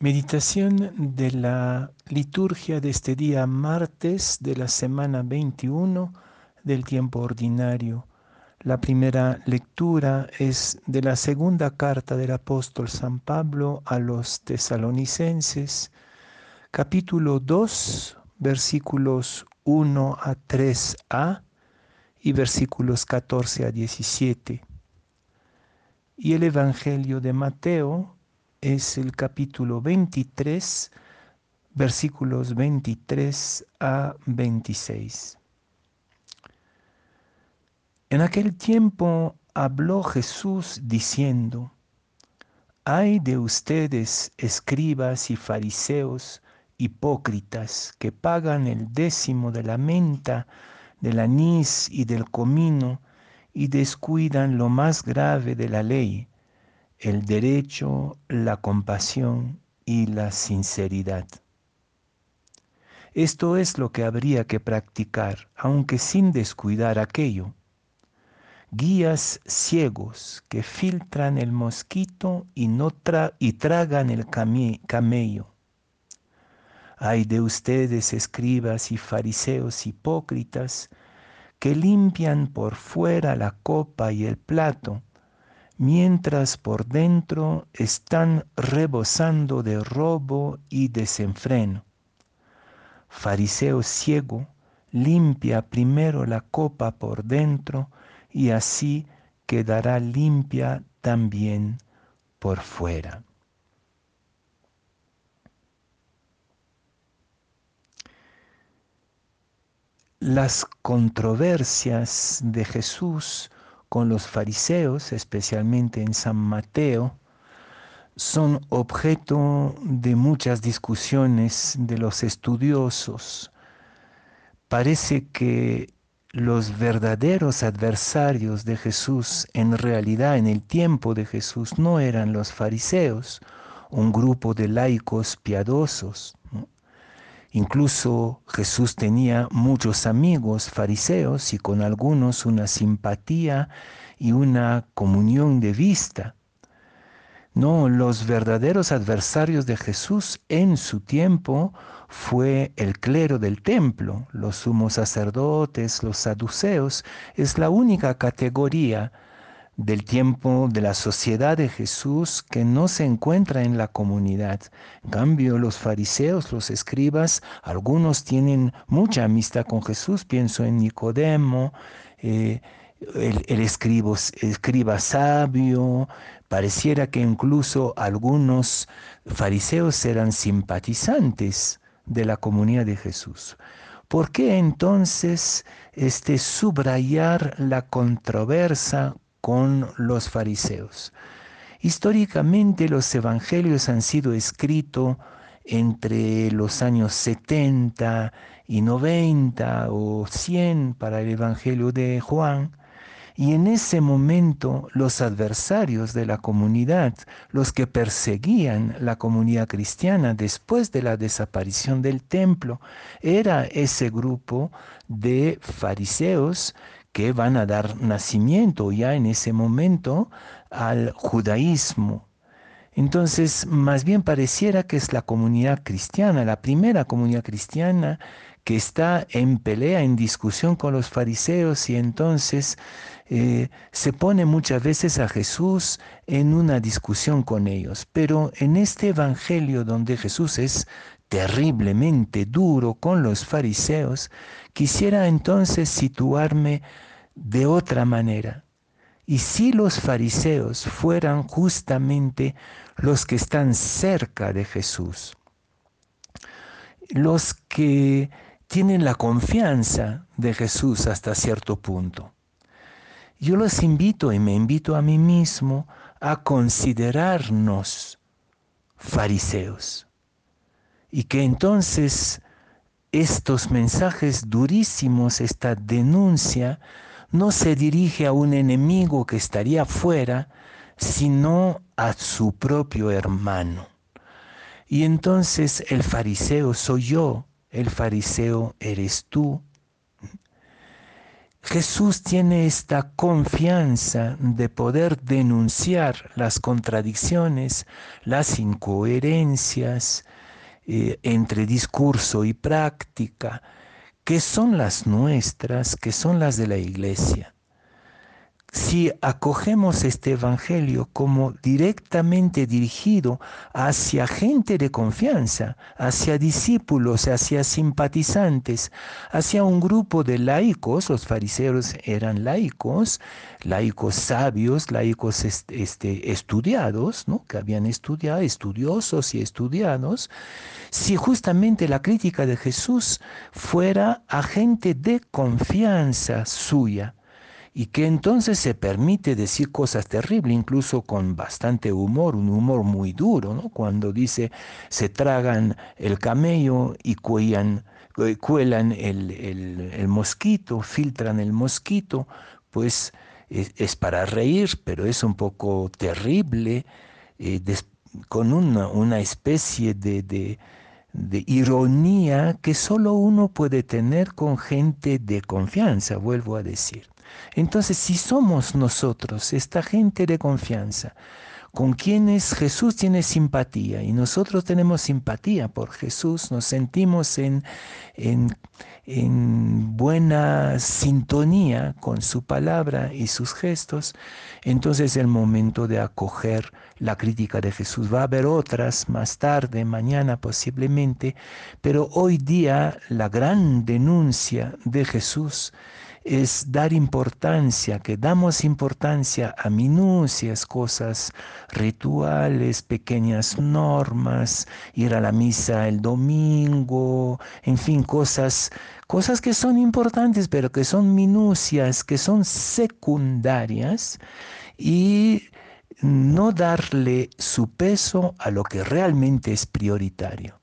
Meditación de la liturgia de este día martes de la semana 21 del tiempo ordinario. La primera lectura es de la segunda carta del apóstol San Pablo a los tesalonicenses, capítulo 2, versículos 1 a 3a y versículos 14 a 17. Y el Evangelio de Mateo, es el capítulo 23, versículos 23 a 26. En aquel tiempo habló Jesús diciendo, Ay de ustedes, escribas y fariseos, hipócritas, que pagan el décimo de la menta, del anís y del comino, y descuidan lo más grave de la ley, el derecho, la compasión y la sinceridad. Esto es lo que habría que practicar, aunque sin descuidar aquello. Guías ciegos que filtran el mosquito y, no y tragan el camello. Hay de ustedes, escribas y fariseos hipócritas, que limpian por fuera la copa y el plato, mientras por dentro están rebosando de robo y desenfreno. Fariseo ciego, limpia primero la copa por dentro y así quedará limpia también por fuera. Las controversias de Jesús con los fariseos, especialmente en San Mateo, son objeto de muchas discusiones de los estudiosos. Parece que los verdaderos adversarios de Jesús en realidad en el tiempo de Jesús no eran los fariseos, un grupo de laicos piadosos, Incluso Jesús tenía muchos amigos fariseos y con algunos una simpatía y una comunión de vista. No, los verdaderos adversarios de Jesús en su tiempo fue el clero del templo, los sumos sacerdotes, los saduceos, es la única categoría del tiempo de la sociedad de Jesús que no se encuentra en la comunidad. En cambio, los fariseos, los escribas, algunos tienen mucha amistad con Jesús, pienso en Nicodemo, eh, el, escriba sabio, pareciera que incluso algunos fariseos eran simpatizantes de la comunidad de Jesús. ¿Por qué entonces este subrayar la controversia con los fariseos. Históricamente los evangelios han sido escritos entre los años 70 y 90 o 100 para el Evangelio de Juan, y en ese momento los adversarios de la comunidad, los que perseguían la comunidad cristiana después de la desaparición del templo, era ese grupo de fariseos que van a dar nacimiento ya en ese momento al judaísmo. Entonces, más bien pareciera que es la comunidad cristiana, la primera comunidad cristiana que está en pelea, en discusión con los fariseos y entonces eh, se pone muchas veces a Jesús en una discusión con ellos. Pero en este Evangelio donde Jesús es terriblemente duro con los fariseos, quisiera entonces situarme de otra manera. Y si los fariseos fueran justamente los que están cerca de Jesús, los que tienen la confianza de Jesús hasta cierto punto. Yo los invito y me invito a mí mismo a considerarnos fariseos y que entonces estos mensajes durísimos, esta denuncia, no se dirige a un enemigo que estaría fuera, sino a su propio hermano. Y entonces el fariseo soy yo, el fariseo eres tú. Jesús tiene esta confianza de poder denunciar las contradicciones, las incoherencias eh, entre discurso y práctica, que son las nuestras, que son las de la iglesia si acogemos este Evangelio como directamente dirigido hacia gente de confianza, hacia discípulos, hacia simpatizantes, hacia un grupo de laicos, los fariseos eran laicos, laicos sabios, laicos este, estudiados, ¿no? que habían estudiado, estudiosos y estudiados, si justamente la crítica de Jesús fuera a gente de confianza suya, y que entonces se permite decir cosas terribles, incluso con bastante humor, un humor muy duro, ¿no? cuando dice se tragan el camello y cuellan, eh, cuelan el, mosquito, filtran el mosquito, pues es, para reír, pero es un poco terrible, eh, con una, especie de, de ironía que solo uno puede tener con gente de confianza, vuelvo a decir. Entonces, si somos nosotros, esta gente de confianza, con quienes Jesús tiene simpatía y nosotros tenemos simpatía por Jesús, nos sentimos en, en, buena sintonía con su palabra y sus gestos, entonces es el momento de acoger la crítica de Jesús. Va a haber otras más tarde, mañana posiblemente, pero hoy día la gran denuncia de Jesús es dar importancia, que damos importancia a minucias, cosas rituales, pequeñas normas, ir a la misa el domingo, en fin, cosas, cosas que son importantes, pero que son minucias, que son secundarias y no darle su peso a lo que realmente es prioritario.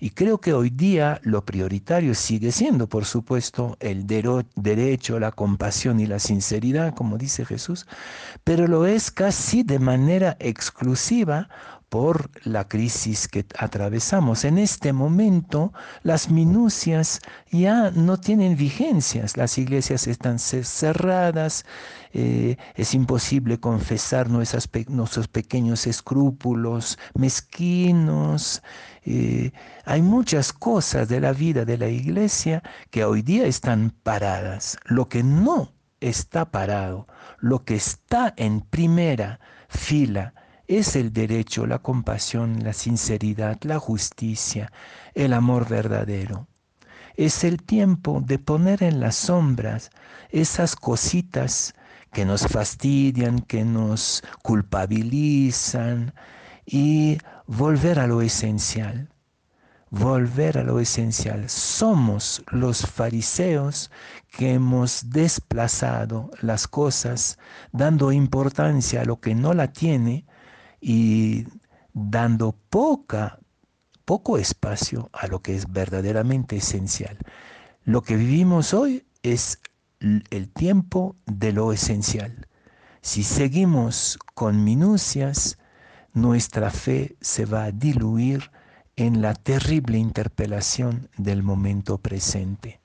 Y creo que hoy día lo prioritario sigue siendo, por supuesto, el derecho, la compasión y la sinceridad, como dice Jesús, pero lo es casi de manera exclusiva por la crisis que atravesamos. En este momento las minucias ya no tienen vigencias, las iglesias están cerradas, eh, es imposible confesar nuestros, pequeños escrúpulos mezquinos. Eh, hay muchas cosas de la vida de la iglesia que hoy día están paradas. Lo que no está parado, lo que está en primera fila, es el derecho, la compasión, la sinceridad, la justicia, el amor verdadero. Es el tiempo de poner en las sombras esas cositas que nos fastidian, que nos culpabilizan y volver a lo esencial. Volver a lo esencial. Somos los fariseos que hemos desplazado las cosas, dando importancia a lo que no la tiene, y dando poca, poco espacio a lo que es verdaderamente esencial. Lo que vivimos hoy es el tiempo de lo esencial. Si seguimos con minucias, nuestra fe se va a diluir en la terrible interpelación del momento presente.